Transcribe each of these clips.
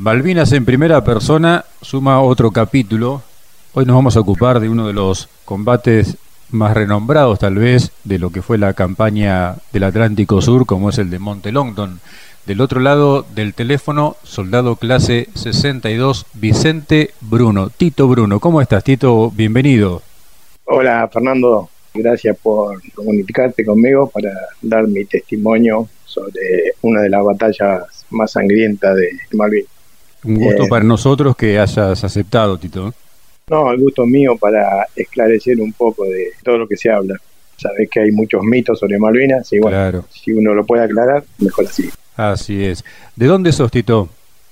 Malvinas en primera persona suma otro capítulo. Hoy nos vamos a ocupar de uno de los combates más renombrados tal vez de lo que fue la campaña del Atlántico Sur, como es el de Monte Longdon. Del otro lado del teléfono, soldado clase 62, Vicente Bruno. Tito Bruno, ¿cómo estás, Tito? Bienvenido. Hola, Fernando. Gracias por comunicarte conmigo para dar mi testimonio sobre una de las batallas más sangrientas de Malvinas. Un gusto eh, para nosotros que hayas aceptado, Tito. No, el gusto mío para esclarecer un poco de todo lo que se habla. Sabes que hay muchos mitos sobre Malvinas y bueno, si uno lo puede aclarar, mejor así. Así es. ¿De dónde sos, Tito?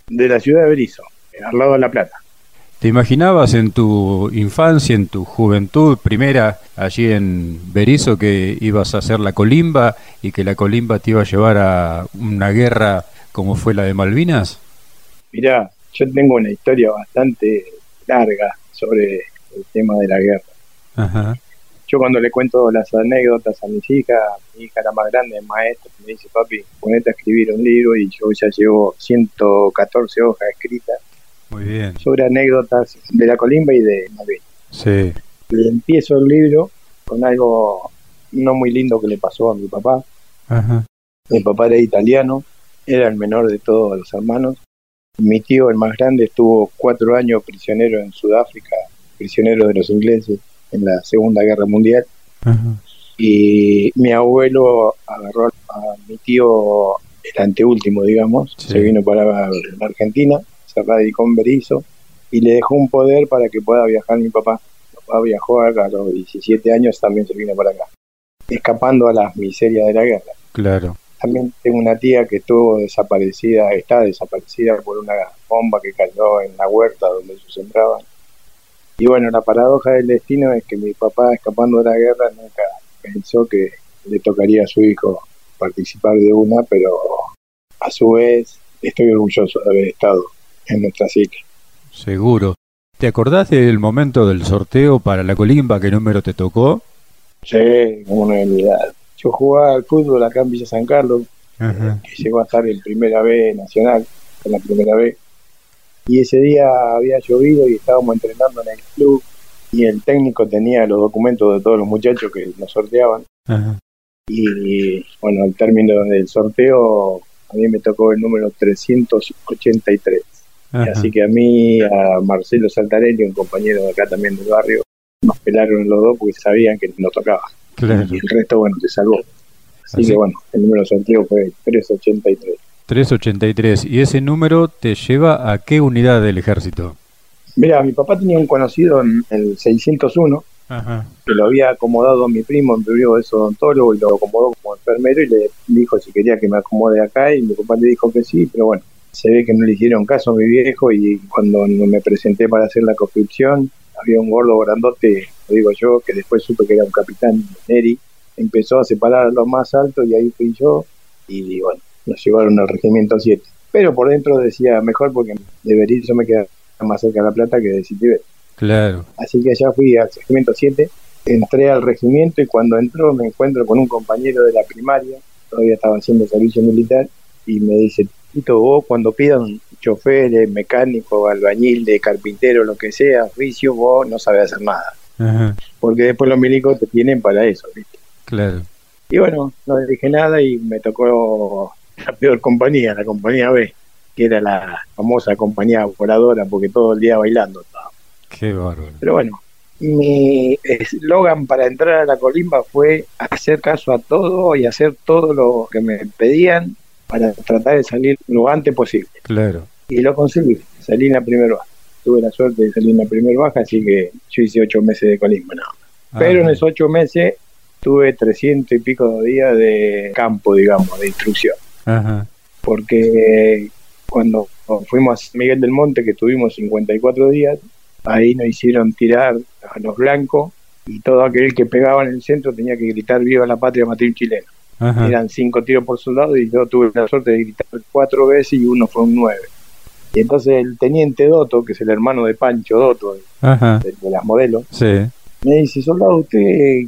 De la ciudad de Berizo, al lado de La Plata. ¿Te imaginabas en tu infancia, en tu juventud primera, allí en Berizo, que ibas a hacer la colimba y que la colimba te iba a llevar a una guerra como fue la de Malvinas? Mirá, yo tengo una historia bastante larga sobre el tema de la guerra. Yo cuando le cuento las anécdotas a mis hijas, mi hija la más grande, maestra, me dice, papi, ponete a escribir un libro y yo ya llevo 114 hojas escritas Muy bien. sobre anécdotas de la colimba y de Malvin. Sí. Y empiezo el libro con algo no muy lindo que le pasó a mi papá. Mi papá era italiano, era el menor de todos los hermanos mi tío, el más grande, estuvo cuatro años prisionero en Sudáfrica, prisionero de los ingleses en la Segunda Guerra Mundial. Y mi abuelo agarró a mi tío, el anteúltimo, digamos, se vino para la Argentina, se radicó en Berizo y le dejó un poder para que pueda viajar mi papá. Mi papá viajó a los 17 años, también se vino para acá, escapando a las miserias de la guerra. Claro. También tengo una tía que estuvo desaparecida, está desaparecida por una bomba que cayó en la huerta donde ellos sembraban. Y bueno, la paradoja del destino es que mi papá, escapando de la guerra, nunca pensó que le tocaría a su hijo participar de una, pero a su vez estoy orgulloso de haber estado en nuestra psique. Seguro. ¿Te acordás del momento del sorteo para la colimba? ¿Qué número te tocó? Sí, como una unidad. Yo jugaba al fútbol acá en Villa San Carlos, que llegó a estar en primera B nacional, en la primera B. Y ese día había llovido y estábamos entrenando en el club y el técnico tenía los documentos de todos los muchachos que nos sorteaban. Y bueno, al término del sorteo, a mí me tocó el número 383. Así que a mí, a Marcelo Saltarelli, un compañero de acá también del barrio, nos pelaron los dos porque sabían que nos tocaba. Y el resto, bueno, te salvó. Así, que bueno, el número de fue 383. 383. ¿Y ese número te lleva a qué unidad del ejército? Mira, mi papá tenía un conocido en el 601, que lo había acomodado a mi primo en primero de odontólogo y lo acomodó como enfermero y le dijo si quería que me acomode acá y mi papá le dijo que sí, pero bueno, se ve que no le hicieron caso a mi viejo y cuando me presenté para hacer la conscripción, había un gordo grandote, lo digo yo, que después supe que era un capitán Neri, empezó a separar a los más altos y ahí fui yo y bueno, nos llevaron al regimiento 7. Pero por dentro decía mejor porque de yo me queda más cerca de La Plata que de Citibet. Claro. Así que allá fui al regimiento 7, entré al regimiento y cuando entró me encuentro con un compañero de la primaria, todavía estaba haciendo servicio militar, y me dice, Tito, vos cuando pidan chofer, mecánico, albañil, de carpintero, lo que sea, oficio, vos no sabés hacer nada. Porque después los milicos te tienen para eso, ¿viste? Claro. Y bueno, no le dije nada y me tocó la peor compañía, la compañía B, que era la famosa compañía voladora, porque todo el día bailando estaba. Qué bárbaro. Pero bueno, mi eslogan para entrar a la colimba fue hacer caso a todo y hacer todo lo que me pedían para tratar de salir lo antes posible. Claro. Y lo conseguí, salí en la primera baja. Tuve la suerte de salir en la primera baja, así que yo hice ocho meses de colismo, no. Ah, Pero en esos ocho meses tuve trescientos y pico de días de campo, digamos, de instrucción. Ajá. Porque cuando fuimos a Miguel del Monte, que tuvimos 54 días, ahí nos hicieron tirar a los blancos y todo aquel que pegaba en el centro tenía que gritar viva la patria matriz chilena. Eran cinco tiros por soldado y yo tuve la suerte de gritar cuatro veces y uno fue un nueve. Y entonces el teniente Doto, que es el hermano de Pancho Doto, de, las modelos, me dice, soldado, ¿usted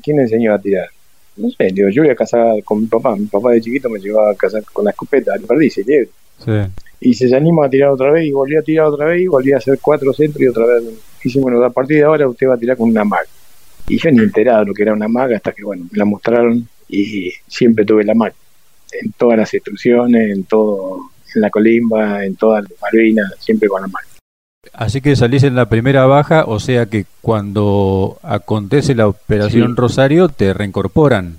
quién enseñó a tirar? No sé, digo, yo voy a casar con mi papá. Mi papá de chiquito me llevaba a casar con la escopeta, al perdiz, Sí. Y se anima a tirar otra vez y volví a tirar otra vez y volví a hacer cuatro centros y otra vez. Dice, bueno, a partir de ahora usted va a tirar con una maga. Y yo ni enterado lo que era una maga hasta que, bueno, me la mostraron y siempre tuve la maga. En todas las instrucciones, en todo, en la colimba, en todas las Malvinas, siempre con la maga. Así que salís en la primera baja, o sea que cuando acontece la operación Rosario te reincorporan.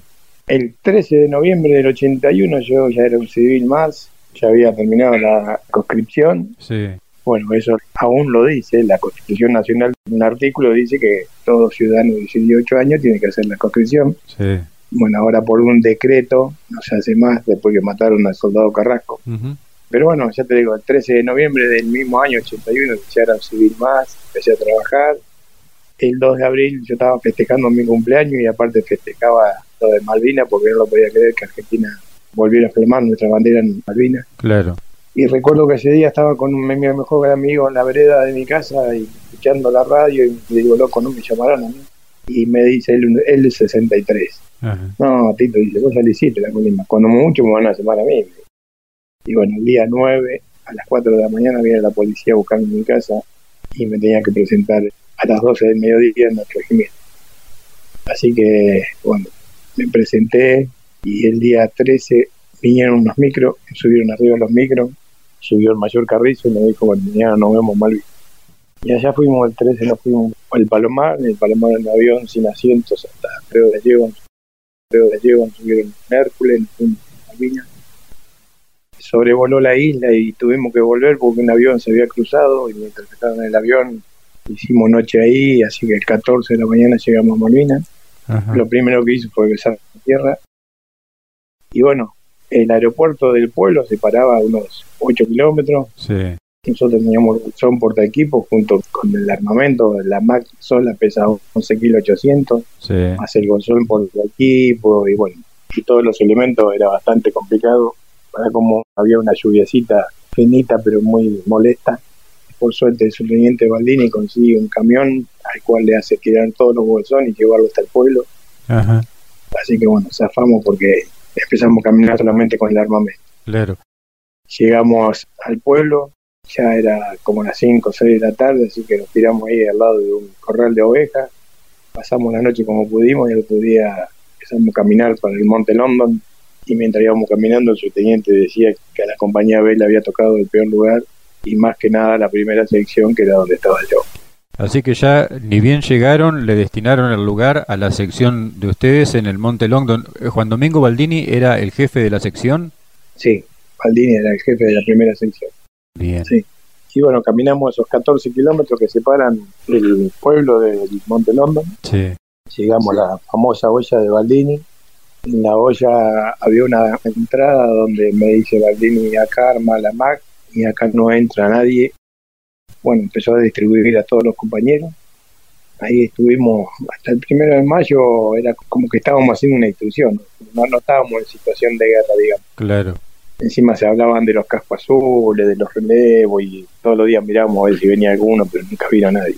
El 13 de noviembre del 81 yo ya era un civil más, ya había terminado la conscripción. Sí. Bueno, eso aún lo dice, la Constitución Nacional, un artículo dice que todo ciudadano de 18 años tiene que hacer la conscripción. Sí. Bueno, ahora por un decreto no se hace más después que mataron al soldado Carrasco. Pero bueno, ya te digo, el 13 de noviembre del mismo año, 81, ya era un civil más, empecé a trabajar. El 2 de abril yo estaba festejando mi cumpleaños y aparte festejaba lo de Malvinas porque no lo podía creer que Argentina volviera a filmar nuestra bandera en Malvinas. Claro. Y recuerdo que ese día estaba con mi mejor amigo en la vereda de mi casa y escuchando la radio y le digo, loco, no me llamaron a mí. Y me dice él, él 63. No, Tito, dice, vos hiciste la colima. Cuando mucho me van a llamar a mí. Y bueno, el día 9, a las 4 de la mañana, viene la policía buscando mi casa y me tenía que presentar a las 12 del mediodía en el regimiento. Así que, bueno, me presenté y el día 13 vinieron unos micros, subieron arriba los micros, subió el mayor Carrizo y me dijo, bueno, mañana nos vemos Malvin. Y allá fuimos el 13, nos fuimos al Palomar, el Palomar en avión sin asientos hasta creo de Llevan, subieron en Hércules, en Malvinas. Sobrevoló la isla y tuvimos que volver porque un avión se había cruzado y mientras estaban en el avión hicimos noche ahí, así que el 14 de la mañana llegamos a Malvinas. Lo primero que hice fue besar la tierra. Y bueno, el aeropuerto del pueblo se paraba a unos 8 kilómetros. Nosotros teníamos el son porta equipo junto con el armamento, la Mac sola pesaba 11 kilos 800, más el Gonzón por equipo y bueno, y todos los elementos era bastante complicado. Para como había una lluviacita finita pero muy molesta. Por suerte el subteniente Baldini consigue un camión al cual le hace tirar todos los bolsones y llevarlo hasta el pueblo. Así que bueno, zafamos porque empezamos a caminar solamente con el armamento. Claro. Llegamos al pueblo, ya era como las 5 o 6 de la tarde, así que nos tiramos ahí al lado de un corral de ovejas, pasamos la noche como pudimos y el otro día empezamos a caminar para el Monte London y mientras íbamos caminando el subteniente decía que a la compañía B le había tocado el peor lugar y más que nada la primera sección que era donde estaba yo. Así que ya ni bien llegaron, le destinaron el lugar a la sección de ustedes en el Monte Longdon. Eh, Juan Domingo Baldini era el jefe de la sección. Sí, Baldini era el jefe de la primera sección. Bien. Sí. Y bueno, caminamos esos 14 kilómetros que separan el pueblo del Monte London. Sí. Llegamos a la famosa olla de Baldini. En la olla había una entrada donde me dice Baldini, acá arma la MAC y acá no entra nadie bueno, empezó a distribuir a todos los compañeros. Ahí estuvimos hasta el primero de mayo, era como que estábamos haciendo una instrucción, no, no estábamos en situación de guerra, digamos. Claro. Encima se hablaban de los cascos azules, de los relevos, y todos los días mirábamos a ver si venía alguno, pero nunca vino a nadie.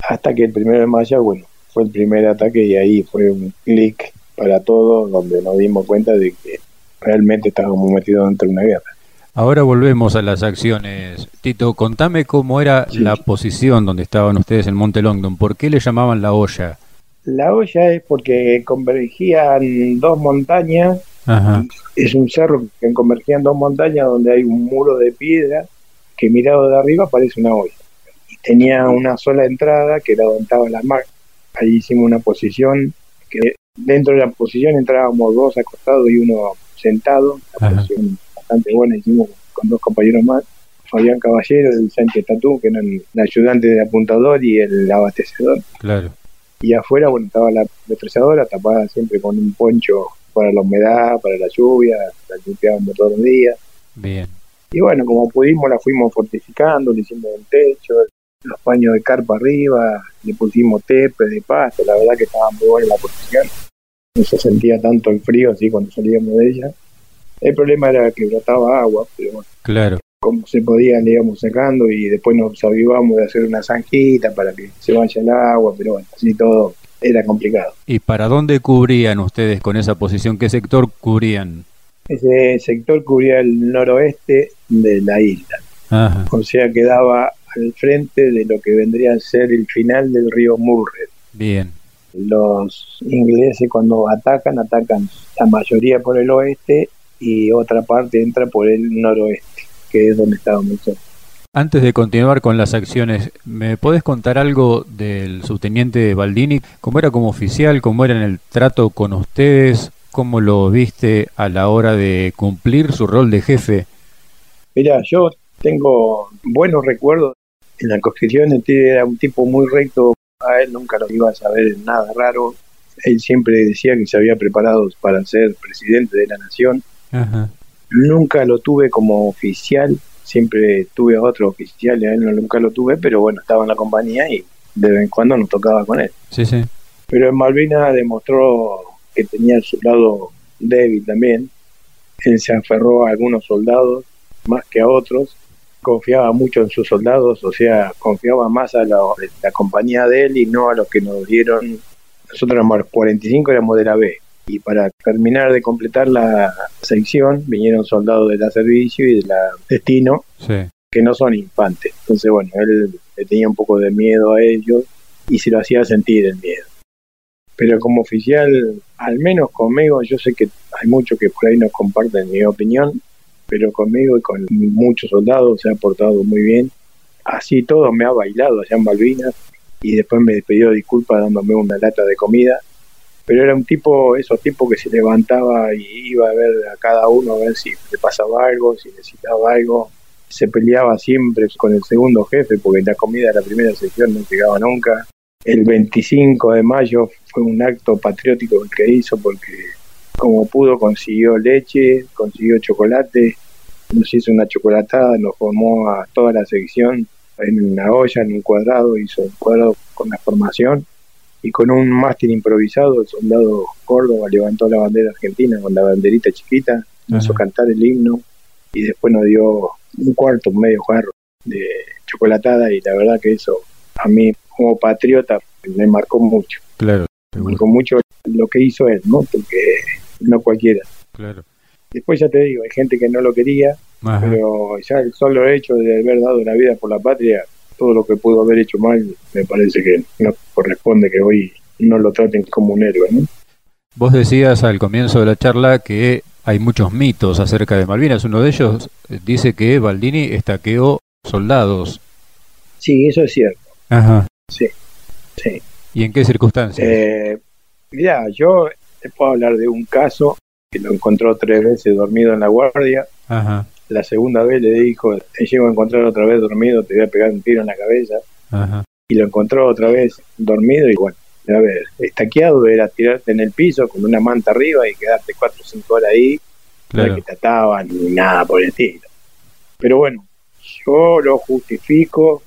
Hasta que el primero de mayo, bueno, fue el primer ataque y ahí fue un clic para todos, donde nos dimos cuenta de que realmente estábamos metidos dentro de una guerra. Ahora volvemos a las acciones. Tito, contame cómo era la posición donde estaban ustedes en Monte Longdon. ¿Por qué le llamaban la olla? La olla es porque convergían dos montañas. Es un cerro que convergían dos montañas donde hay un muro de piedra que mirado de arriba parece una olla. Y tenía una sola entrada que era donde estaba la mar. Ahí hicimos una posición que dentro de la posición entrábamos dos acostados y uno sentado. La posición bastante buena, hicimos con dos compañeros más, Fabián Caballero del Sánchez Tatú, que eran el ayudante de apuntador y el abastecedor. Claro. Y afuera, bueno, estaba la metralladora tapada siempre con un poncho para la humedad, para la lluvia, la limpiábamos todos los días. Bien. Y bueno, como pudimos, la fuimos fortificando, le hicimos un techo, los paños de carpa arriba, le pusimos tepe de pasto, la verdad que estaba muy buena la posición. No se sentía tanto el frío así cuando salíamos de ella. El problema era que brotaba agua, pero bueno. Claro. Como se podía, le íbamos sacando y después nos avivamos de hacer una zanjita para que se vaya el agua, pero bueno, así todo era complicado. ¿Y para dónde cubrían ustedes con esa posición? ¿Qué sector cubrían? Ese sector cubría el noroeste de la isla. O sea, quedaba al frente de lo que vendría a ser el final del río Murray. Bien. Los ingleses cuando atacan, atacan la mayoría por el oeste y otra parte entra por el noroeste, que es donde estábamos nosotros. Antes de continuar con las acciones, ¿me podés contar algo del subteniente Baldini? ¿Cómo era como oficial? ¿Cómo era en el trato con ustedes? ¿Cómo lo viste a la hora de cumplir su rol de jefe? Mira, yo tengo buenos recuerdos. En la Constitución era un tipo muy recto, a él nunca lo iba a saber nada raro. Él siempre decía que se había preparado para ser presidente de la nación. Nunca lo tuve como oficial, siempre tuve a otro oficial y a él nunca lo tuve, pero bueno, estaba en la compañía y de vez en cuando nos tocaba con él. Sí, sí. Pero en Malvinas demostró que tenía su lado débil también. Él se aferró a algunos soldados más que a otros, confiaba mucho en sus soldados, o sea, confiaba más a la, compañía de él y no a los que nos dieron. Nosotros éramos 45, éramos de la B. Y para terminar de completar la sección, vinieron soldados de la servicio y de la destino, que no son infantes. Entonces, bueno, él le tenía un poco de miedo a ellos y se lo hacía sentir el miedo pero como oficial, al menos conmigo, yo sé que hay muchos que por ahí no comparten mi opinión, pero conmigo y con muchos soldados se ha portado muy bien. Así todo me ha bailado allá en Malvinas y después me pidió disculpas dándome una lata de comida. Pero era un tipo, esos tipos que se levantaba y iba a ver a cada uno a ver si le pasaba algo, si necesitaba algo. Se peleaba siempre con el segundo jefe porque la comida de la primera sección no llegaba nunca el 25 de mayo fue un acto patriótico que hizo porque como pudo consiguió leche, consiguió chocolate, nos hizo una chocolatada, nos formó a toda la sección en una olla, en un cuadrado, hizo un cuadrado con la formación y con un mástil improvisado el soldado Córdoba levantó la bandera argentina con la banderita chiquita, nos hizo cantar el himno y después nos dio un cuarto, un medio jarro de chocolatada y la verdad que eso a mí como patriota me marcó mucho. Claro. Me marcó mucho lo que hizo él, ¿no? Porque no cualquiera. Claro. Después ya te digo, hay gente que no lo quería, pero ya el solo hecho de haber dado la vida por la patria, todo lo que pudo haber hecho mal, me parece que no corresponde que hoy no lo traten como un héroe, ¿no? Vos decías al comienzo de la charla que hay muchos mitos acerca de Malvinas. Uno de ellos dice que Baldini estaqueó soldados. Sí, eso es cierto. Ajá. Sí, sí. ¿Y en qué circunstancias? Eh, mira, yo te puedo hablar de un caso que lo encontró tres veces dormido en la guardia. Ajá. La segunda vez le dijo, te llego a encontrar otra vez dormido, te voy a pegar un tiro en la cabeza. Ajá. Y lo encontró otra vez dormido y bueno, a ver, estaqueado era tirarte en el piso con una manta arriba y quedarte cuatro o cinco horas ahí, claro. que te ataban ni nada por el estilo. Pero bueno, yo lo justifico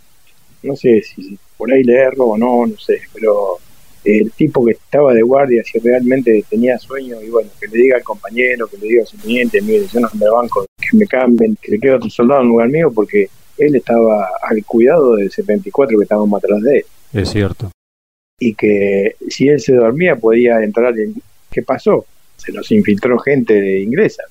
no sé si por ahí leerlo o no, no sé, pero el tipo que estaba de guardia, si realmente tenía sueño, y bueno, que le diga al compañero, que le diga a su cliente, mire, yo no me banco, que me cambien, que le quede otro soldado en lugar mío, porque él estaba al cuidado del 74 que estábamos atrás de él. Es cierto. Y que si él se dormía podía entrar en... ¿Qué pasó? Se nos infiltró gente inglesa.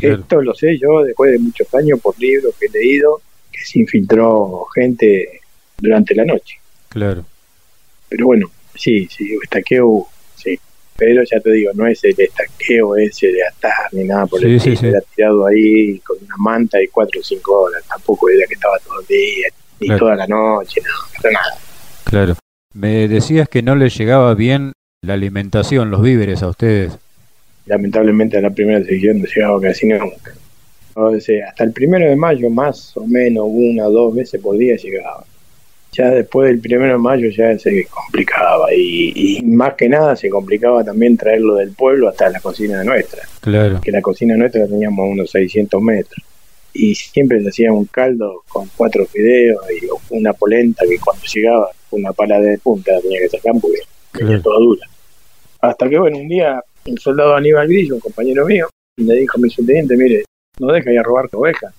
Esto lo sé yo después de muchos años por libros que he leído, que se infiltró gente durante la noche. Claro. Pero bueno, sí, sí, estaqueo, sí. Pero ya te digo, no es el estaqueo ese de atar ni nada por el estilo. Era tirado ahí con una manta y cuatro o cinco horas. Tampoco era que estaba todo el día, ni toda la noche, no, nada. Claro. Me decías que no les llegaba bien la alimentación, los víveres a ustedes. Lamentablemente a la primera sección no llegaba casi nunca. O sea, hasta el primero de mayo, más o menos una o dos veces por día llegaba ya después del primero de mayo ya se complicaba y, más que nada se complicaba también traerlo del pueblo hasta la cocina nuestra. Claro. Que la cocina nuestra teníamos unos 600 metros y siempre se hacía un caldo con cuatro fideos y una polenta que cuando llegaba una pala de punta tenía que sacar porque claro. toda dura. Hasta que bueno, un día el soldado Aníbal Grillo, un compañero mío, le dijo a mi subteniente, mire, no deja ir a robar tu oveja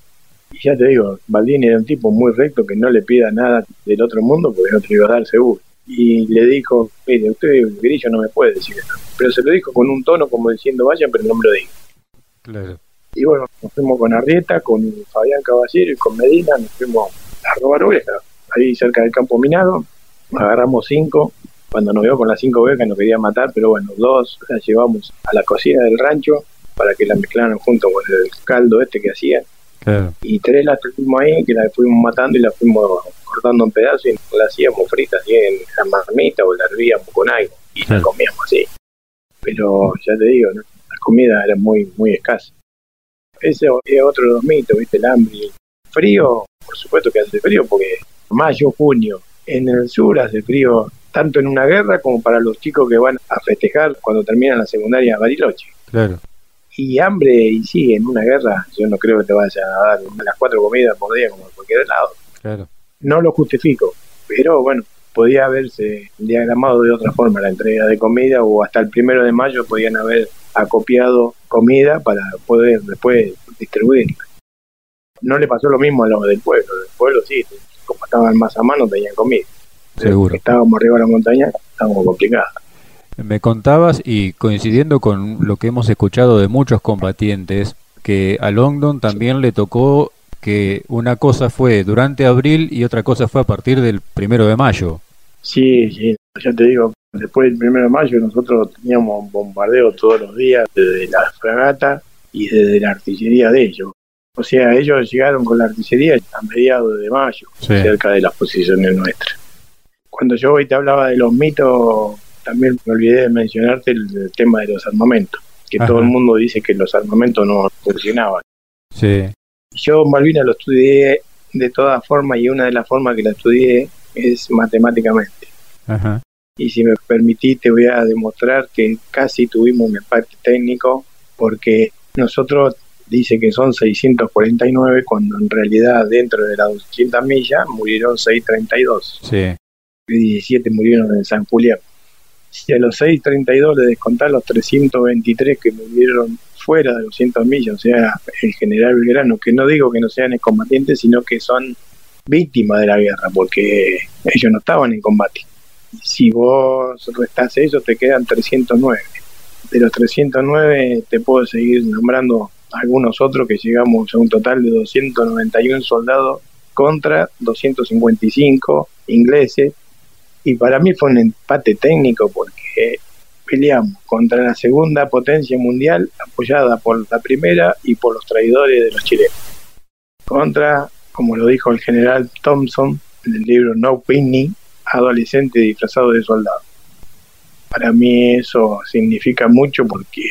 y ya te digo, Baldini era un tipo muy recto que no le pida nada del otro mundo porque no te iba a dar seguro. Y le dijo, mire, usted Grillo no me puede decir esto. Pero se lo dijo con un tono como diciendo, vayan, pero no me lo diga. Claro. Y bueno, nos fuimos con Arrieta, con Fabián Caballero y con Medina, nos fuimos a robar ovejas, ahí cerca del campo minado, agarramos cinco, cuando nos vio con las cinco ovejas nos quería matar, pero bueno, dos las llevamos a la cocina del rancho para que las mezclaran junto con el caldo este que hacían. Y tres las tuvimos ahí, que las fuimos matando y las fuimos cortando en pedazos y las hacíamos fritas así en la marmita o las hervíamos con algo y las comíamos así. Pero ya te digo, la comida era muy, muy escasa. Ese es otro de los mitos, ¿viste? El hambre. Frío, por supuesto que hace frío porque mayo, junio, en el sur hace frío tanto en una guerra como para los chicos que van a festejar cuando terminan la secundaria Bariloche. Claro. Y hambre, y sí, en una guerra yo no creo que te vaya a dar las cuatro comidas por día como en cualquier lado. Claro. No lo justifico, pero bueno, podía haberse diagramado de otra forma la entrega de comida o hasta el primero de mayo podían haber acopiado comida para poder después distribuirla. No le pasó lo mismo a los del pueblo, del pueblo sí, como estaban más a mano tenían comida. Seguro. Estábamos arriba de la montaña, estábamos complicados. Me contabas, y coincidiendo con lo que hemos escuchado de muchos combatientes, que a Longdon también le tocó que una cosa fue durante abril y otra cosa fue a partir del primero de mayo. Sí, sí, ya te digo, después del primero de mayo nosotros teníamos bombardeo todos los días desde la fragata y desde la artillería de ellos. O sea, ellos llegaron con la artillería a mediados de mayo, cerca de las posiciones nuestras. Cuando yo hoy te hablaba de los mitos, también me olvidé de mencionarte el, tema de los armamentos, que todo el mundo dice que los armamentos no funcionaban. Sí. Yo Malvina lo estudié de todas formas y una de las formas que la estudié es matemáticamente. Ajá. Y si me permitís te voy a demostrar que casi tuvimos un empate técnico porque nosotros dice que son 649 cuando en realidad dentro de las 200 millas murieron 632. Sí. Y 17 murieron en San Julián. Si a los 632 le descontar los 323 que murieron fuera de 200 millas, o sea, el general Belgrano, que no digo que no sean combatientes, sino que son víctimas de la guerra, porque ellos no estaban en combate. Si vos restás eso, te quedan 309. De los 309 te puedo seguir nombrando algunos otros que llegamos a un total de 291 soldados contra 255 ingleses. Y para mí fue un empate técnico porque peleamos contra la segunda potencia mundial apoyada por la primera y por los traidores de los chilenos. Contra, como lo dijo el general Thompson en el libro No Pinning, adolescente disfrazado de soldado. Para mí eso significa mucho porque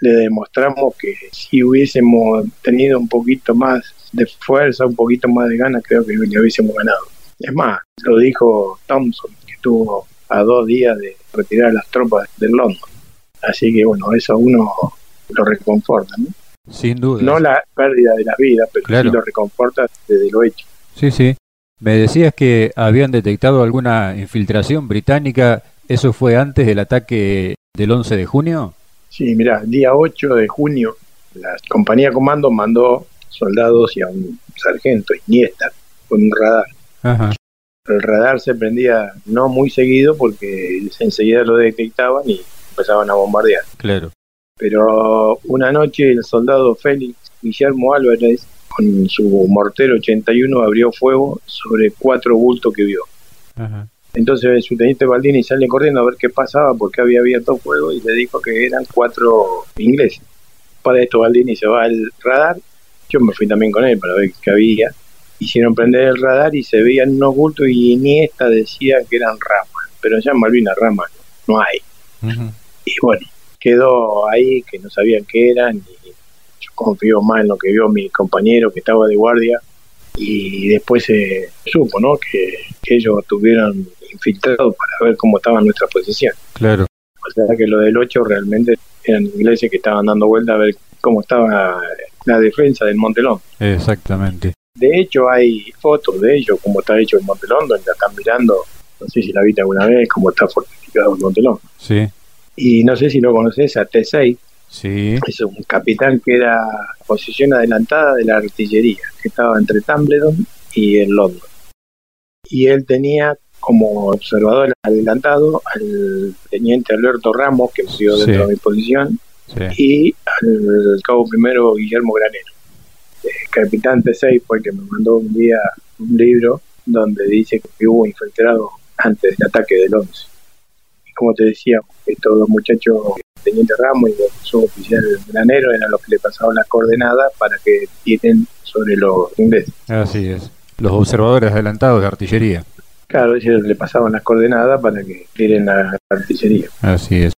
le demostramos que si hubiésemos tenido un poquito más de fuerza, un poquito más de ganas, creo que le hubiésemos ganado. Es más, lo dijo Thompson, que estuvo a dos días de retirar las tropas del London. Así que bueno, eso uno lo reconforta, ¿no? Sin duda. No la pérdida de la vida, pero sí lo reconforta desde lo hecho. Sí, sí. Me decías que habían detectado alguna infiltración británica. ¿Eso fue antes del ataque del 11 de junio? Sí, mira, día 8 de junio la compañía comando mandó soldados y a un sargento, Iniesta, con un radar. Ajá. El radar se prendía no muy seguido porque enseguida lo detectaban y empezaban a bombardear. Claro. Pero una noche el soldado Félix Guillermo Álvarez con su mortero 81 abrió fuego sobre cuatro bultos que vio. Ajá. Entonces su teniente Baldini sale corriendo a ver qué pasaba porque había abierto fuego y le dijo que eran cuatro ingleses. Para esto Baldini se va al radar, yo me fui también con él para ver qué había. Hicieron prender el radar y se veían unos bultos y Iniesta decía que eran ramas, pero ya en Malvinas ramas no hay. Y bueno, quedó ahí que no sabían qué eran y yo confío más en lo que vio mi compañero que estaba de guardia y después se supo ¿no? que, que ellos tuvieron infiltrado para ver cómo estaba nuestra posición. Claro. O sea que lo del 8 realmente eran ingleses que estaban dando vuelta a ver cómo estaba la defensa del Montelón. Exactamente. De hecho, hay fotos de ellos, cómo está hecho el Montelón, donde están mirando, no sé si la viste alguna vez, cómo está fortificado el Montelón. Sí. Y no sé si lo conoces a T6. Sí. Es un capitán que era posición adelantada de la artillería, que estaba entre Tumbledon y el London. Y él tenía como observador adelantado al teniente Alberto Ramos, que murió dentro de mi posición, y al cabo primero Guillermo Granero. Capitán T6 fue el que me mandó un día un libro donde dice que hubo infiltrado antes del ataque del 11. Y como te decía, estos dos muchachos, Teniente Ramos y el suboficial Granero, eran los que le pasaban las coordenadas para que tienen sobre los ingleses. Así es, los observadores adelantados de artillería. Claro, ellos le pasaban las coordenadas para que tiren la artillería. Así es.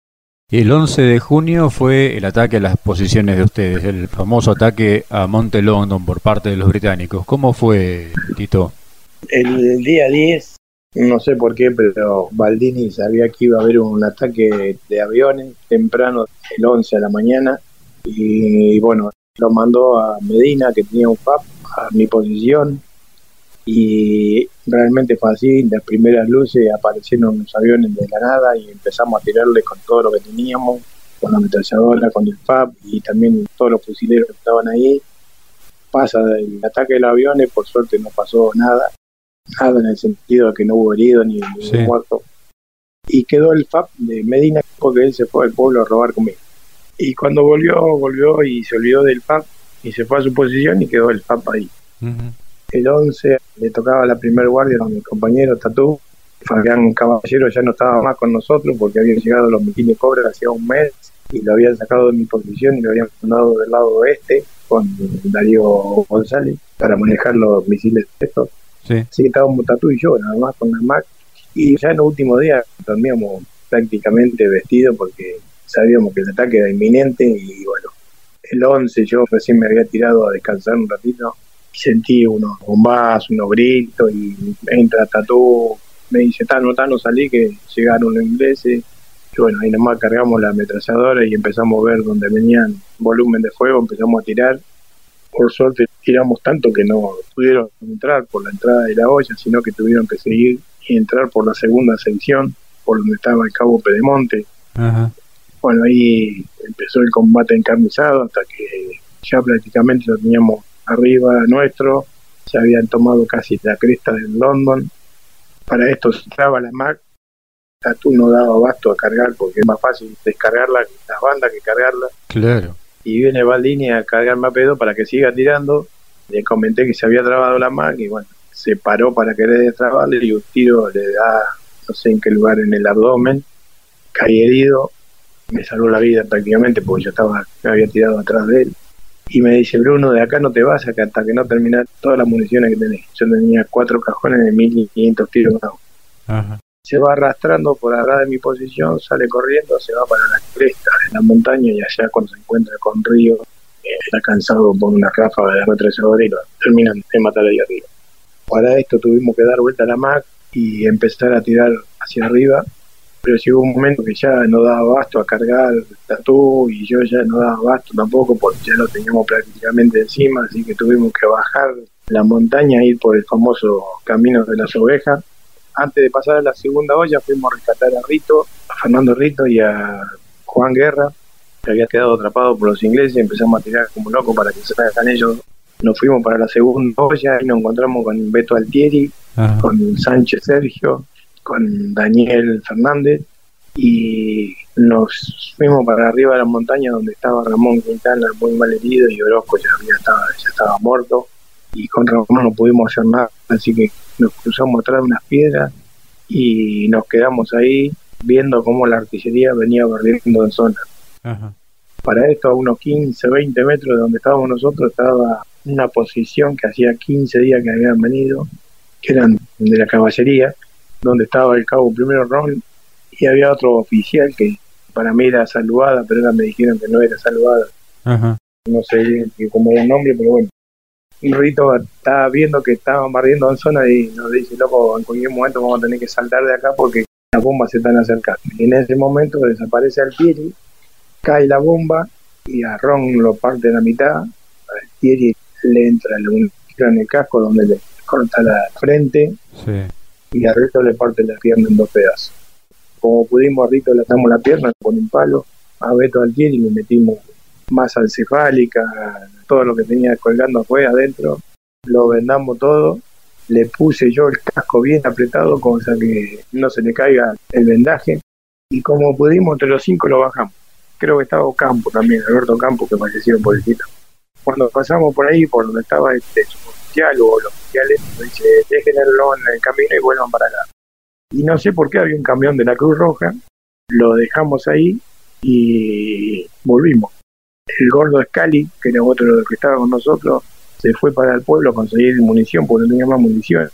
Y el 11 de junio fue el ataque a las posiciones de ustedes, el famoso ataque a Monte London por parte de los británicos. ¿Cómo fue, Tito? El, día 10, no sé por qué, pero Baldini sabía que iba a haber un ataque de aviones temprano, el 11 de la mañana, y, bueno, lo mandó a Medina, que tenía un FAP, a mi posición, y realmente fue así, las primeras luces aparecieron los aviones de la nada y empezamos a tirarle con todo lo que teníamos, con la ametralladora, con el FAB y también todos los fusileros que estaban ahí. Pasa el ataque de los aviones, por suerte no pasó nada, nada en el sentido de que no hubo herido ni, muerto. Y quedó el FAB de Medina porque él se fue al pueblo a robar conmigo. Y cuando volvió, volvió y se olvidó del FAB y se fue a su posición y quedó el FAB ahí el 11 le tocaba la primer guardia a mi compañero Tatú. Fabián Caballero ya no estaba más con nosotros porque habían llegado los misiles Cobra hacía un mes y lo habían sacado de mi posición y lo habían mandado del lado oeste con Darío González para manejar los misiles estos. Sí. Así que estábamos Tatú y yo, nada más con la MAC. Y ya en los últimos días dormíamos prácticamente vestidos porque sabíamos que el ataque era inminente y bueno, el 11 yo recién me había tirado a descansar un ratito sentí unos bombazos, unos gritos y entra Tatú, me dice, Tano, Tano, salí que llegaron los ingleses. Y bueno, ahí nomás cargamos la ametralladora y empezamos a ver donde venían volumen de fuego, empezamos a tirar. Por suerte tiramos tanto que no pudieron entrar por la entrada de la olla, sino que tuvieron que seguir y entrar por la segunda sección, por donde estaba el cabo Pedemonte. Bueno, ahí empezó el combate encarnizado hasta que ya prácticamente lo teníamos arriba nuestro, se habían tomado casi la cresta del London. Para esto se traba la Mac, tú no daba abasto a cargar porque es más fácil descargarla las bandas que cargarla. Claro. Y viene Baldini a cargarme a pedo para que siga tirando. Le comenté que se había trabado la Mac y bueno, se paró para querer destrabarle y un tiro le da, no sé en qué lugar, en el abdomen. Caí herido, me salvó la vida prácticamente porque yo estaba, me había tirado atrás de él y me dice, Bruno, de acá no te vas hasta que no terminas todas las municiones que tenés. Yo tenía cuatro cajones de 1500 tiros Se va arrastrando por atrás de mi posición, sale corriendo, se va para la cresta de la montaña y allá cuando se encuentra con Río, eh, está cansado por una ráfaga de retrocesador y lo terminan de matar ahí arriba. Para esto tuvimos que dar vuelta a la MAC y empezar a tirar hacia arriba pero llegó un momento que ya no daba abasto a cargar tatú y yo ya no daba abasto tampoco porque ya lo teníamos prácticamente encima, así que tuvimos que bajar la montaña, ir por el famoso camino de las ovejas. Antes de pasar a la segunda olla fuimos a rescatar a Rito, a Fernando Rito y a Juan Guerra, que había quedado atrapado por los ingleses, empezamos a tirar como locos para que se salgan ellos. Nos fuimos para la segunda olla y nos encontramos con Beto Altieri, con Sánchez Sergio, con Daniel Fernández y nos fuimos para arriba de la montaña donde estaba Ramón Quintana muy mal herido y Orozco ya, había estaba, ya estaba muerto y con Ramón no pudimos hacer nada, así que nos cruzamos atrás de unas piedras y nos quedamos ahí viendo cómo la artillería venía barriendo en zona. Para esto, a unos 15, 20 metros de donde estábamos nosotros, estaba una posición que hacía 15 días que habían venido, que eran de la caballería, donde estaba el cabo primero Ron y había otro oficial que para mí era saludada, pero ahora me dijeron que no era saludada. No sé cómo era el nombre, pero bueno. Un rito estaba viendo que estaban barriendo en zona y nos dice, loco, en cualquier momento vamos a tener que saltar de acá porque las bombas se están acercando. Y en ese momento desaparece Altieri, cae la bomba y a Ron lo parte de la mitad. Altieri le entra en el casco donde le corta la frente. Sí y a Rito le parte la pierna en dos pedazos. Como pudimos, a Rito le atamos la pierna con un palo, a Beto al y le metimos masa encefálica, todo lo que tenía colgando fue adentro, lo vendamos todo, le puse yo el casco bien apretado, cosa que no se le caiga el vendaje, y como pudimos, entre los cinco lo bajamos. creo que estaba Campo también, Alberto Campo, que falleció en Policito. Cuando pasamos por ahí, por donde estaba este oficial o los oficiales, nos dice, déjenlo en el camino y vuelvan para acá. Y no sé por qué había un camión de la Cruz Roja, lo dejamos ahí y volvimos. El gordo Scali, que era otro de los que estaba con nosotros, se fue para el pueblo a conseguir munición porque no tenía más munición.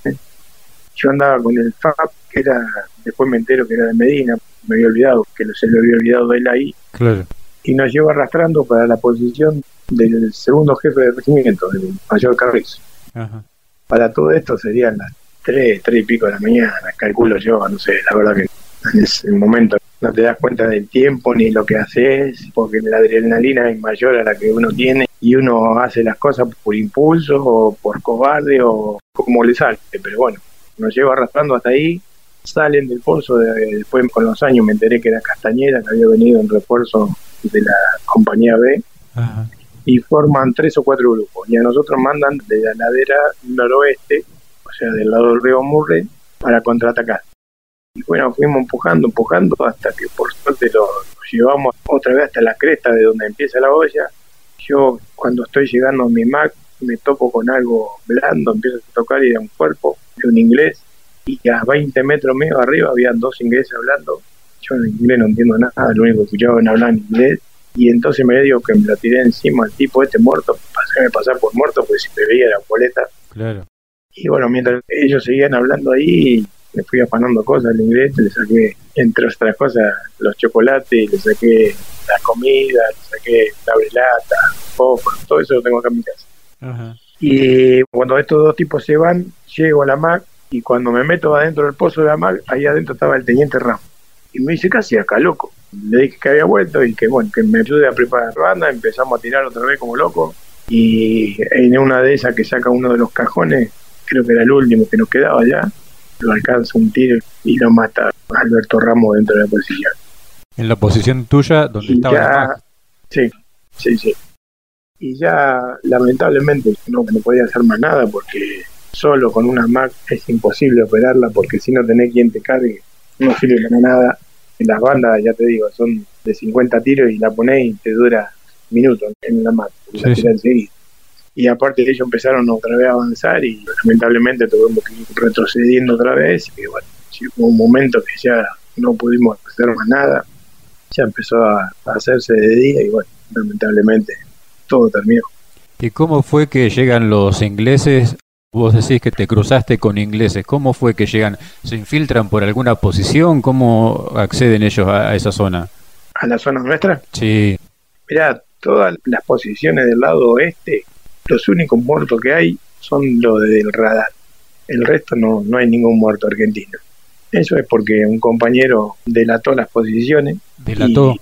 Yo andaba con el FAP, que era, después me entero que era de Medina, me había olvidado, que se le había olvidado de él ahí. Claro. Y nos lleva arrastrando para la posición del segundo jefe de regimiento, el mayor Carrizo. Para todo esto serían las tres, tres y pico de la mañana, calculo yo, no sé, la verdad que en ese momento. No te das cuenta del tiempo ni lo que haces, porque la adrenalina es mayor a la que uno tiene y uno hace las cosas por impulso o por cobarde o como le sale. Pero bueno, nos lleva arrastrando hasta ahí, salen del pozo, después con los años me enteré que era Castañeda, que había venido en refuerzo de la compañía B, y forman tres o cuatro grupos. Y a nosotros mandan de la ladera noroeste, o sea, del lado del río Murre, para contraatacar. Y bueno, fuimos empujando, empujando, hasta que por suerte lo, llevamos otra vez hasta la cresta de donde empieza la olla. Yo, cuando estoy llegando a mi Mac, me topo con algo blando, empiezo a tocar y de un cuerpo, de un inglés, y a 20 metros mío arriba habían dos ingleses hablando. Yo en inglés no entiendo nada, lo único que escuchaba era hablar en inglés. Y entonces me digo que me lo tiré encima al tipo este muerto, me pasar por muerto, porque si me veía la boleta. Claro. Y bueno, mientras ellos seguían hablando ahí, le fui afanando cosas al inglés, le saqué, entre otras cosas, los chocolates, le saqué la comida, le saqué la poco, todo eso lo tengo acá en mi casa. Y cuando estos dos tipos se van, llego a la MAC y cuando me meto adentro del pozo de la MAC, ahí adentro estaba el teniente Ramos. Y me dice, casi acá, loco? Le dije que había vuelto y que bueno, que me ayude a preparar banda, empezamos a tirar otra vez como loco. Y en una de esas que saca uno de los cajones, creo que era el último que nos quedaba ya, lo alcanza un tiro y lo mata Alberto Ramos dentro de la posición. En la posición tuya, donde estaba la Sí, sí, sí. Y ya lamentablemente no, no podía hacer más nada porque solo con una Mac es imposible operarla porque si no tenés quien te cargue no sirve para nada. En las bandas, ya te digo, son de 50 tiros y la ponés y te dura minutos en la Mac, la enseguida y aparte de ello empezaron otra vez a avanzar y lamentablemente tuvimos que ir retrocediendo otra vez y bueno, hubo un momento que ya no pudimos hacer más nada, ya empezó a, hacerse de día y bueno, lamentablemente todo terminó. ¿Y cómo fue que llegan los ingleses? Vos decís que te cruzaste con ingleses. ¿Cómo fue que llegan? ¿Se infiltran por alguna posición? ¿Cómo acceden ellos a, a esa zona? ¿A la zona nuestra? Sí. Mirá, todas las posiciones del lado oeste los únicos muertos que hay son los del radar. El resto no, no hay ningún muerto argentino. Eso es porque un compañero delató las posiciones. ¿Delató?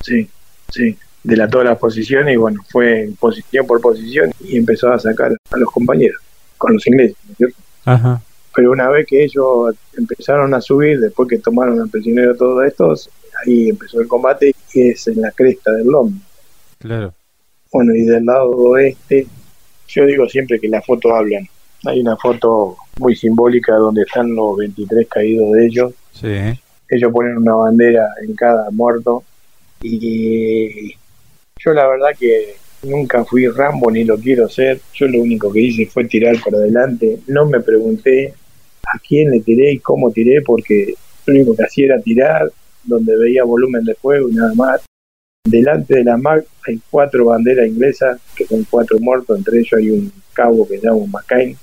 sí, sí, delató las posiciones y bueno, fue posición por posición y empezó a sacar a los compañeros, con los ingleses, ¿no es cierto? Ajá. Pero una vez que ellos empezaron a subir, después que tomaron al prisionero todos estos, ahí empezó el combate y es en la cresta del Lombo. Claro. Bueno, y del lado oeste yo digo siempre que las fotos hablan. Hay una foto muy simbólica donde están los 23 caídos de ellos. Sí. Ellos ponen una bandera en cada muerto. Y yo la verdad que nunca fui Rambo ni lo quiero ser. Yo lo único que hice fue tirar para adelante. No me pregunté a quién le tiré y cómo tiré porque lo único que hacía era tirar donde veía volumen de fuego y nada más. Delante de la MAC hay cuatro banderas inglesas, que son cuatro muertos, entre ellos hay un cabo que se llama McCain.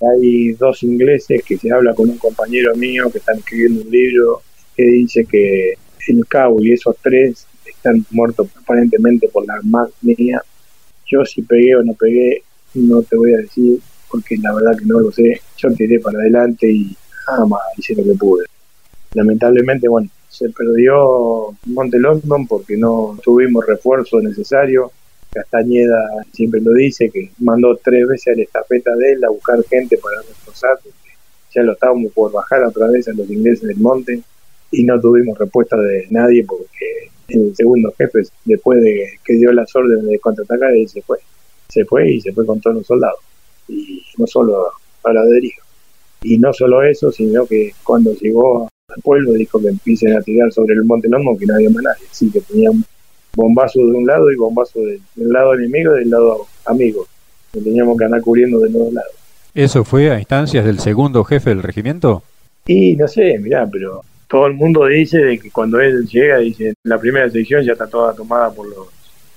Hay dos ingleses que se habla con un compañero mío que están escribiendo un libro que dice que el cabo y esos tres están muertos aparentemente por la MAC mía. Yo si pegué o no pegué, no te voy a decir, porque la verdad que no lo sé. Yo tiré para adelante y nada más hice lo que pude. Lamentablemente, bueno, se perdió Monte London porque no tuvimos refuerzo necesario. Castañeda siempre lo dice, que mandó tres veces a la estafeta de él a buscar gente para reforzar, ya lo estábamos por bajar otra vez a los ingleses del monte y no tuvimos respuesta de nadie porque el segundo jefe, después de que dio las órdenes de contraatacar, él se fue. Se fue y se fue con todos los soldados. Y no solo a la deriva. Y no solo eso, sino que cuando llegó al pueblo, dijo que empiecen a tirar sobre el Monte Lomo, que no había más nadie. Así que tenían bombazos de un lado y bombazos del, lado enemigo y del lado amigo. Que teníamos que andar cubriendo de los lados. ¿Eso fue a instancias del segundo jefe del regimiento? Y no sé, mirá, pero todo el mundo dice de que cuando él llega, dice, la primera sección ya está toda tomada por los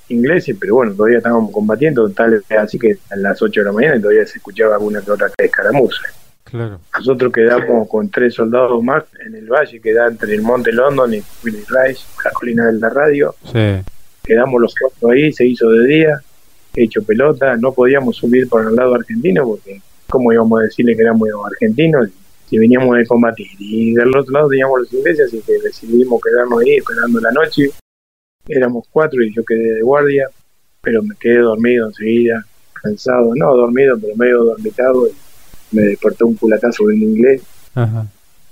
ingleses, pero bueno, todavía estábamos combatiendo, tal así que a las 8 de la mañana todavía se escuchaba alguna que otra escaramuza. Claro. Nosotros quedamos con tres soldados más en el valle que da entre el Monte London y Willy Rice, la colina de la radio. Sí. Quedamos los cuatro ahí, se hizo de día, hecho pelota, no podíamos subir por el lado argentino porque, ¿cómo íbamos a decirle que éramos argentinos? Si veníamos de combatir. Y del otro lado teníamos los ingleses, así que decidimos quedarnos ahí esperando la noche. Éramos cuatro y yo quedé de guardia, pero me quedé dormido enseguida, cansado, no dormido, pero medio dormitado, y me despertó un culatazo en inglés,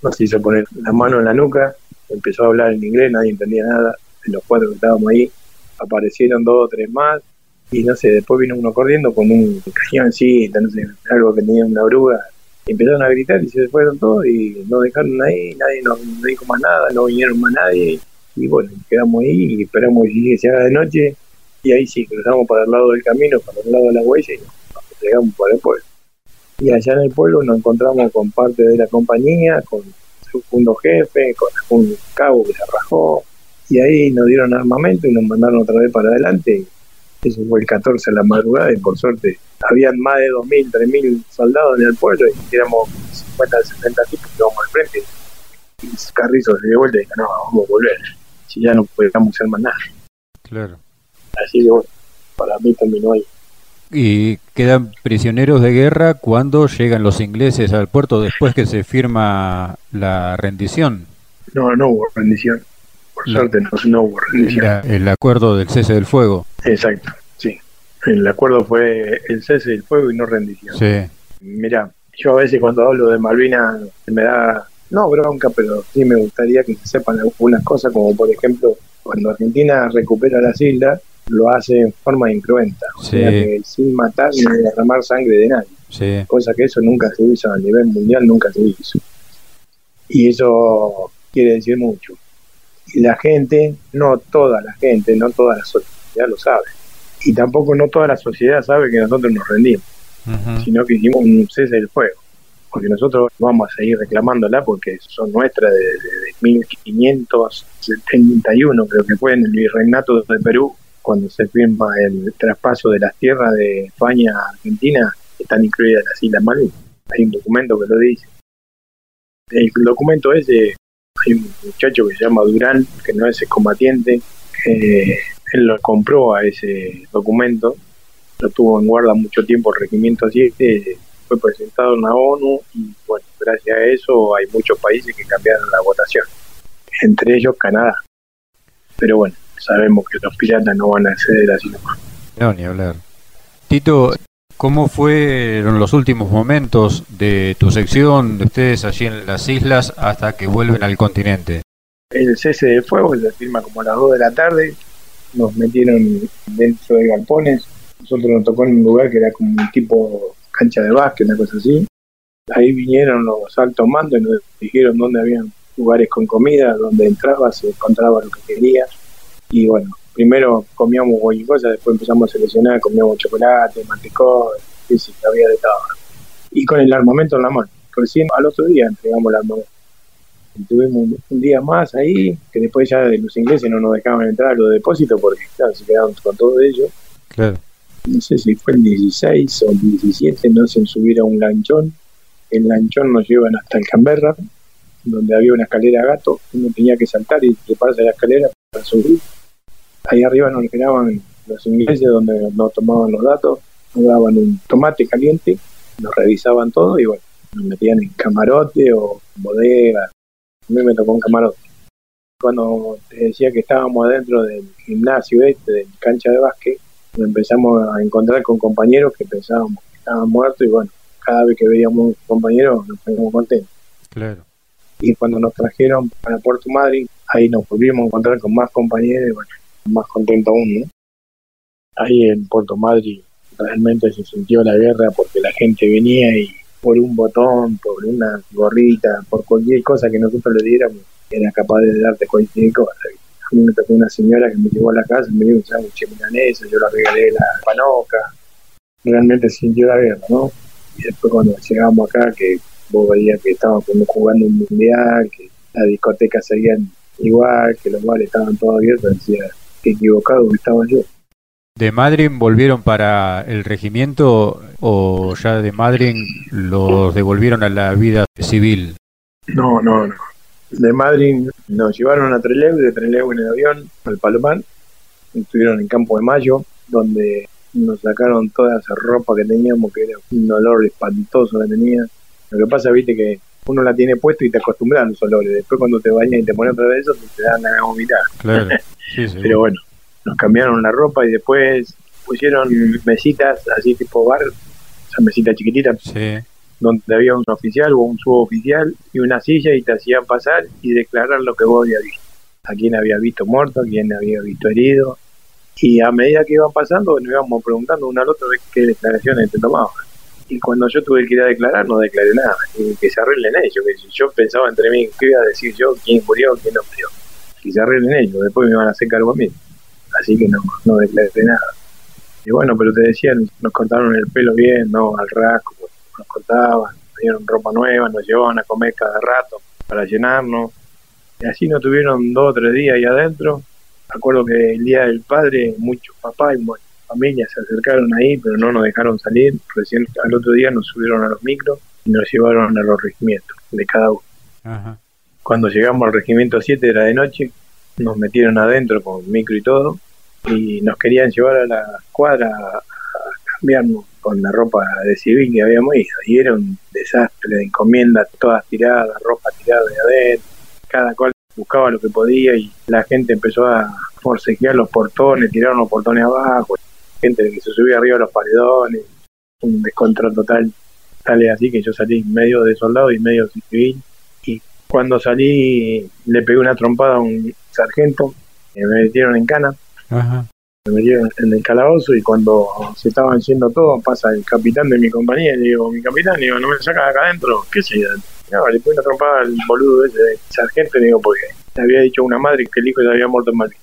nos hizo poner la mano en la nuca, empezó a hablar en inglés, nadie entendía nada, de los cuatro que estábamos ahí, aparecieron dos o tres más, y no sé, después vino uno corriendo con un cañoncito, no sé, algo que tenía una oruga, empezaron a gritar y se fueron todos y nos dejaron ahí, nadie nos dijo más nada, no vinieron más nadie, y bueno, quedamos ahí y esperamos que se haga de noche y ahí sí, cruzamos para el lado del camino, para el lado de la huella y nos llegamos por el pueblo. Y allá en el pueblo nos encontramos con parte de la compañía, con su segundo jefe, con un cabo que se rajó, y ahí nos dieron armamento y nos mandaron otra vez para adelante. Eso fue el 14 de la madrugada y por suerte habían más de 2.000, 3.000 soldados en el pueblo y éramos 50, 70 tipos que íbamos al frente. Y Carrizo se dio vuelta y dijo, no, vamos a volver si ya no podíamos hacer más nada. Claro. Así que bueno, para mí terminó ahí. ¿Y quedan prisioneros de guerra cuando llegan los ingleses al puerto después que se firma la rendición? No, no hubo rendición. Por suerte no, hubo rendición. el acuerdo del cese del fuego. Exacto, sí. El acuerdo fue el cese del fuego y no rendición. Sí. Mira, yo a veces cuando hablo de Malvinas me da no bronca, pero sí me gustaría que se sepan algunas cosas, como por ejemplo, cuando Argentina recupera las islas, lo hace en forma incruenta, o sea que sin matar ni derramar sangre de nadie. Cosa que eso nunca se hizo a nivel mundial, nunca se hizo. Y eso quiere decir mucho. Y la gente, no toda la gente, no toda la sociedad lo sabe. Y tampoco no toda la sociedad sabe que nosotros nos rendimos, sino que hicimos un cese del fuego porque nosotros vamos a seguir reclamándola porque son nuestras desde, 1571, creo que fue en el virreinato de Perú, cuando se firma el traspaso de las tierras de España a Argentina, están incluidas las Islas Malvinas. Hay un documento que lo dice. El documento ese, hay un muchacho que se llama Durán, que no es combatiente, que él lo compró a ese documento, lo tuvo en guarda mucho tiempo el regimiento así, fue presentado en la ONU y bueno, gracias a eso hay muchos países que cambiaron la votación, entre ellos Canadá. Pero bueno, sabemos que los piratas no van a acceder así nomás. No, ni hablar. Tito, ¿cómo fueron los últimos momentos de tu sección, de ustedes allí en las islas, hasta que vuelven al continente? El cese de fuego se firma como a las 2 de la tarde, nos metieron dentro de galpones, nosotros nos tocó en un lugar que era como un tipo cancha de básquet, una cosa así. Ahí vinieron los altos mandos y nos dijeron dónde habían lugares con comida, donde entraba, se encontraba lo que quería. Y bueno, primero comíamos cualquier cosa, después empezamos a seleccionar, comíamos chocolate, mantecón, y sí, había de todo. Y con el armamento en la mano. Recién al otro día entregamos el armamento. Y tuvimos un, día más ahí, que después ya los ingleses no nos dejaban entrar a los depósitos porque claro, se quedaron con todo ellos. Claro no sé si fue el 16 o el 17, no hacen subir a un lanchón. El lanchón nos llevan hasta el Canberra, donde había una escalera gato. Uno tenía que saltar y treparse a la escalera para subir. Ahí arriba nos esperaban los ingleses, donde nos tomaban los datos, nos daban un tomate caliente, nos revisaban todo y bueno, nos metían en camarote o bodega. A mí me tocó un camarote. Cuando te decía que estábamos adentro del gimnasio este, del cancha de básquet, empezamos a encontrar con compañeros que pensábamos que estaban muertos y bueno, cada vez que veíamos un compañero nos poníamos contentos. Claro. Y cuando nos trajeron para Puerto Madryn, ahí nos volvimos a encontrar con más compañeros y bueno, más contentos aún, ¿no? Ahí en Puerto Madryn realmente se sintió la guerra porque la gente venía y por un botón, por una gorrita, por cualquier cosa que nosotros le diéramos, era capaz de darte cualquier cosa. A mí me tocó una señora que me llevó a la casa, me dio un sándwich milanesa, yo la regalé la panoca. Realmente sintió la guerra, ¿no? Y después cuando llegamos acá, que vos veías que estaban jugando un mundial, que las discotecas seguían igual, que los bares estaban todos abiertos, decía, que equivocado que estaba yo. ¿De Madrid volvieron para el regimiento o ya de Madrid los devolvieron a la vida civil? No, no, no. De Madrid nos llevaron a Trelew, de Trelew en el avión al Palomar. Estuvieron en Campo de Mayo, donde nos sacaron toda esa ropa que teníamos, que era un olor espantoso que tenía. Lo que pasa, viste, que uno la tiene puesto y te acostumbras a los olores. Después cuando te bañas y te pones otra vez eso, te dan a vomitar. Claro. Pero bueno, nos cambiaron la ropa y después pusieron mesitas así tipo bar, esas mesitas chiquititas, donde había un oficial o un suboficial y una silla y te hacían pasar y declarar lo que vos habías visto. A quién había visto muerto, a quién había visto herido. Y a medida que iban pasando, nos íbamos preguntando uno al otro de qué declaraciones te tomaban. Y cuando yo tuve que ir a declarar, no declaré nada. Y que se arreglen ellos. Que yo pensaba entre mí, ¿qué iba a decir yo? ¿Quién murió? ¿Quién no murió? Y se arreglen ellos. Después me iban a hacer cargo a mí así que no, no declaré nada. Y bueno, pero te decía, nos cortaron el pelo bien, no al rasgo, nos cortaban, nos dieron ropa nueva, nos llevaban a comer cada rato para llenarnos. Y así nos tuvieron dos o tres días ahí adentro. Recuerdo que el día del padre, muchos papás y familias se acercaron ahí, pero no nos dejaron salir. Recién al otro día nos subieron a los micros y nos llevaron a los regimientos de cada uno. Cuando llegamos al regimiento 7 era de noche, nos metieron adentro con micro y todo y nos querían llevar a la cuadra a cambiarnos con la ropa de civil que habíamos ido y era un desastre de encomiendas todas tiradas, ropa tirada de adentro, cada cual buscaba lo que podía y la gente empezó a forcejear los portones, tiraron los portones abajo, gente que se subía arriba a los paredones, un descontrol total, tal es así que yo salí medio de soldado y medio civil y cuando salí le pegué una trompada a un sargento, me metieron en cana me metieron en el calabozo y cuando se estaban yendo todos, pasa el capitán de mi compañía y digo, mi capitán, digo, ¿no me sacas acá adentro? ¿Qué sé No, le puse una trompada al boludo ese de sargento y digo, porque le había dicho a una madre que el hijo ya había muerto en Madrid.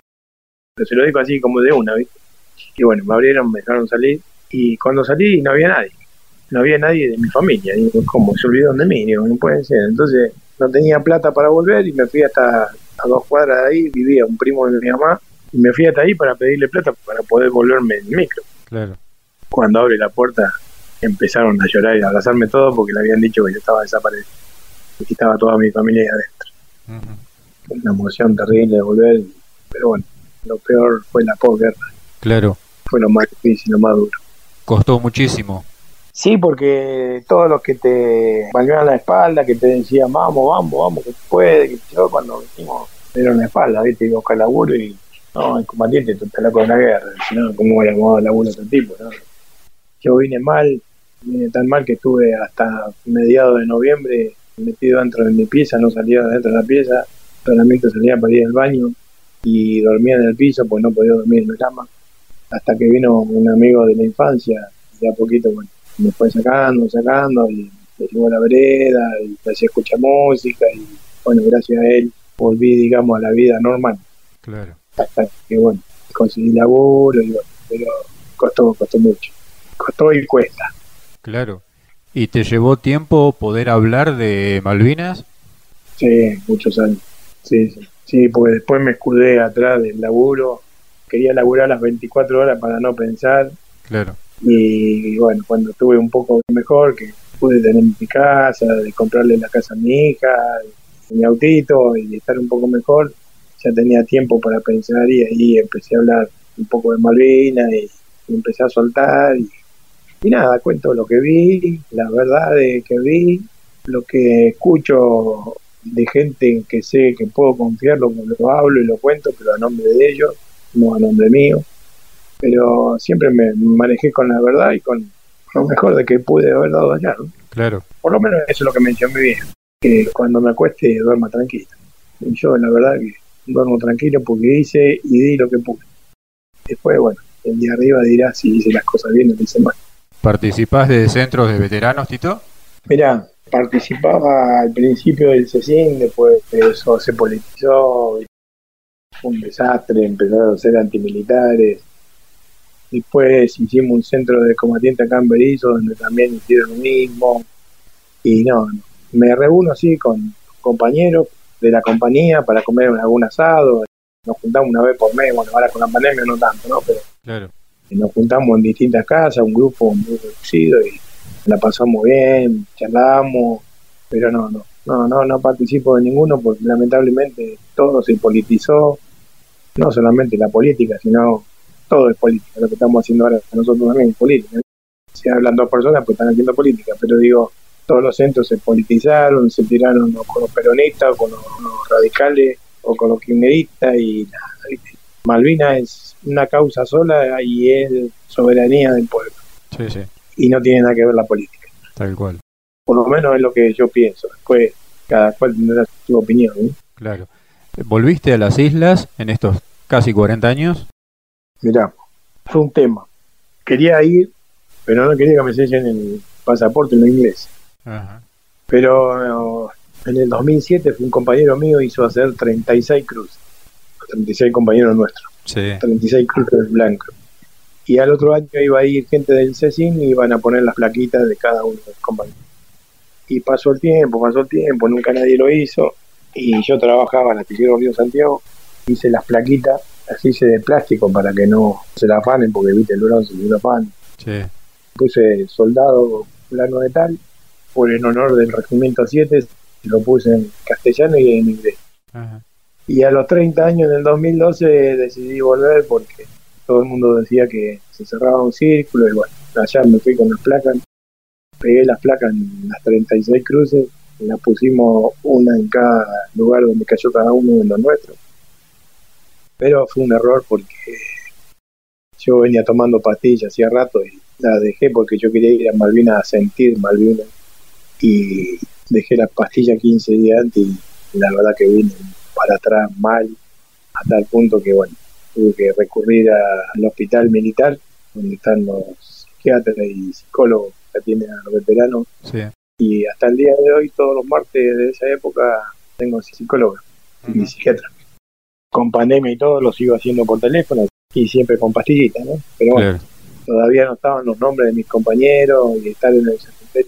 Pero se lo dijo así como de una, ¿viste? Y bueno, me abrieron, me dejaron salir y cuando salí no había nadie. No había nadie de mi familia. Digo, ¿cómo? Se olvidaron de mí. Digo, no puede ser. Entonces no tenía plata para volver y me fui hasta a dos cuadras de ahí. Vivía un primo de mi mamá y me fui hasta ahí para pedirle plata para poder volverme en micro. Claro. Cuando abre la puerta empezaron a llorar y a abrazarme todo porque le habían dicho que yo estaba desaparecido y estaba toda mi familia ahí adentro. Una emoción terrible de volver, pero bueno, lo peor fue la posguerra. Claro. Fue lo más difícil, lo más duro. Costó muchísimo. Sí, porque todos los que te valían la espalda, que te decían, vamos, vamos, vamos, que puede, que yo cuando venimos, dieron la espalda, viste, y buscar laburo y no, el combatiente tú estás loco de la guerra, si no, ¿cómo voy a acomodar laburo otro tipo? No? Yo vine mal, vine tan mal que estuve hasta mediados de noviembre metido dentro de mi pieza, no salía dentro de la pieza, solamente salía para ir al baño y dormía en el piso, pues no podía dormir en la cama. Hasta que vino un amigo de la infancia, de a poquito, bueno, me fue sacando, sacando, y me llevó a la vereda, y me hacía escuchar música, y bueno, gracias a él volví, digamos, a la vida normal. Claro hasta que bueno, conseguí laburo, y pero costó, costó mucho. Costó y cuesta. Claro. ¿Y te llevó tiempo poder hablar de Malvinas? Sí, muchos años. Sí, sí. Sí, porque después me escudé atrás del laburo. Quería laburar las 24 horas para no pensar. Claro. Y, bueno, cuando estuve un poco mejor, que pude tener mi casa, de comprarle la casa a mi hija, mi autito y estar un poco mejor, ya tenía tiempo para pensar y ahí empecé a hablar un poco de Malvinas y, empecé a soltar y, nada, cuento lo que vi, la verdad de que vi, lo que escucho de gente en que sé que puedo confiar, lo, lo hablo y lo cuento, pero a nombre de ellos, no a nombre mío. Pero siempre me manejé con la verdad y con lo mejor de que pude haber dado allá. Claro. Por lo menos eso es lo que me dicho mi vieja, que cuando me acueste duerma tranquilo. Y yo, la verdad, que duermo tranquilo porque hice y di lo que pude. Después, bueno, el día arriba dirá si hice las cosas bien o hice mal. ¿Participás de centros de veteranos, Tito? Mira, participaba al principio del CECIN, después de eso se politizó, un desastre, empezaron a ser antimilitares. Después hicimos un centro de combatientes acá en Berizo, donde también hicieron lo mismo. Y no, me reúno así con compañeros de la compañía para comer algún asado. Nos juntamos una vez por mes, bueno, ahora con la pandemia no tanto, ¿no? Pero claro. nos juntamos en distintas casas, un grupo muy reducido y la pasamos bien, charlamos, pero no, no, no, no, no participo de ninguno porque lamentablemente todo se politizó, no solamente la política, sino todo es política, lo que estamos haciendo ahora nosotros también es política. Si hablan dos personas, pues están haciendo política, pero digo, todos los centros se politizaron, se tiraron con los peronistas, o con los, radicales, o con los kirchneristas, y Malvinas es una causa sola y es soberanía del pueblo. Sí, sí. Y no tiene nada que ver la política. Tal cual. Por lo menos es lo que yo pienso. Después, cada cual tendrá su opinión. Claro. ¿Volviste a las islas en estos casi 40 años? Mirá, fue un tema. Quería ir, pero no quería que me sellen el pasaporte en inglés. Pero en el 2007 fue un compañero mío hizo hacer 36 cruces. 36 compañeros nuestros. Sí. 36 cruces blancos. Y al otro año iba a ir gente del CECIN y iban a poner las plaquitas de cada uno de los compañeros. Y pasó el tiempo, pasó el tiempo, nunca nadie lo hizo. Y yo trabajaba en la Río Santiago, hice las plaquitas, las hice de plástico para que no se la afanen, porque viste el bronce se lo afanen. Sí. Puse soldado plano de tal, por en honor del Regimiento 7, lo puse en castellano y en inglés. Y a los 30 años, en el 2012, decidí volver porque todo el mundo decía que se cerraba un círculo y bueno, allá me fui con las placas, pegué las placas en las 36 cruces, las pusimos una en cada lugar donde cayó cada uno de los nuestros. Pero fue un error porque yo venía tomando pastillas hacía rato y la dejé porque yo quería ir a Malvinas a sentir Malvinas y dejé la pastilla 15 días antes y la verdad que vine para atrás mal, hasta el punto que, bueno, tuve que recurrir al hospital militar, donde están los psiquiatras y psicólogos que atienden a los veteranos. Y hasta el día de hoy, todos los martes de esa época, tengo psicólogo y psiquiatra. Con pandemia y todo, lo sigo haciendo por teléfono y siempre con pastillitas, ¿no? Pero bueno, todavía no estaban los nombres de mis compañeros y estar en el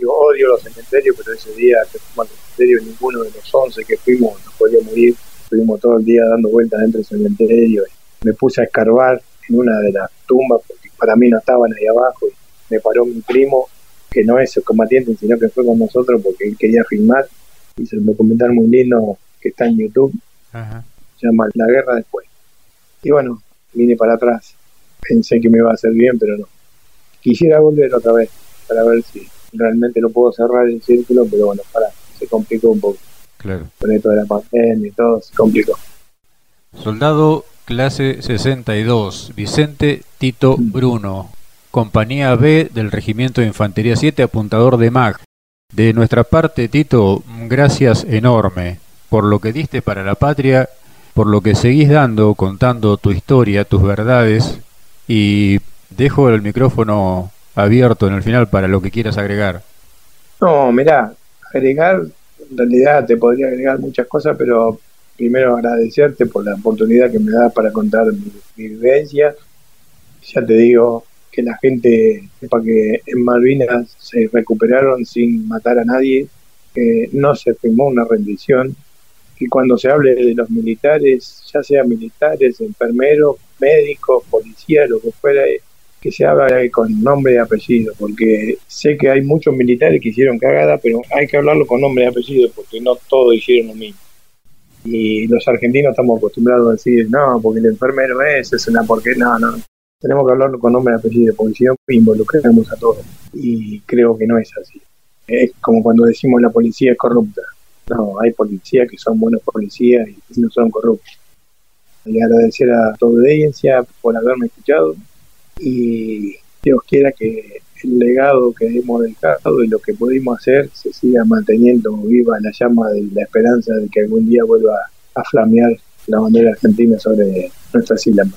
odio los cementerios, pero ese día que fuimos al cementerio, ninguno de los 11 que fuimos nos podía morir. Estuvimos todo el día dando vueltas dentro del cementerio. Y me puse a escarbar en una de las tumbas, porque para mí no estaban ahí abajo. Y me paró mi primo, que no es el combatiente, sino que fue con nosotros porque él quería filmar. Hizo un documental muy lindo que está en YouTube. Se llama La Guerra Después. Y bueno, vine para atrás. Pensé que me iba a hacer bien, pero no. Quisiera volver otra vez para ver si realmente no puedo cerrar el círculo, pero bueno, para, se complicó un poco. Claro. Con esto de la pandemia y todo, se complicó. Soldado clase 62, Vicente Tito mm. Bruno, compañía B del Regimiento de Infantería 7, apuntador de MAG. De nuestra parte, Tito, gracias enorme por lo que diste para la patria, por lo que seguís dando, contando tu historia, tus verdades, y dejo el micrófono abierto en el final para lo que quieras agregar. No, mirá, agregar, en realidad te podría agregar muchas cosas, pero primero agradecerte por la oportunidad que me das para contar mi, vivencia. Ya te digo que la gente sepa que en Malvinas se recuperaron sin matar a nadie, que no se firmó una rendición, que cuando se hable de los militares, ya sea militares, enfermeros, médicos, policías, lo que fuera, que se habla con nombre y apellido, porque sé que hay muchos militares que hicieron cagada, pero hay que hablarlo con nombre y apellido, porque no todos hicieron lo mismo. Y los argentinos estamos acostumbrados a decir, no, porque el enfermero es, es una porque no, no. Tenemos que hablarlo con nombre y apellido, porque si no involucramos a todos. Y creo que no es así. Es como cuando decimos la policía es corrupta. No, hay policías que son buenos policías y no son corruptos. Y agradecer a toda audiencia por haberme escuchado y Dios quiera que el legado que hemos dejado y lo que pudimos hacer se siga manteniendo viva la llama de la esperanza de que algún día vuelva a flamear la bandera argentina sobre nuestras islas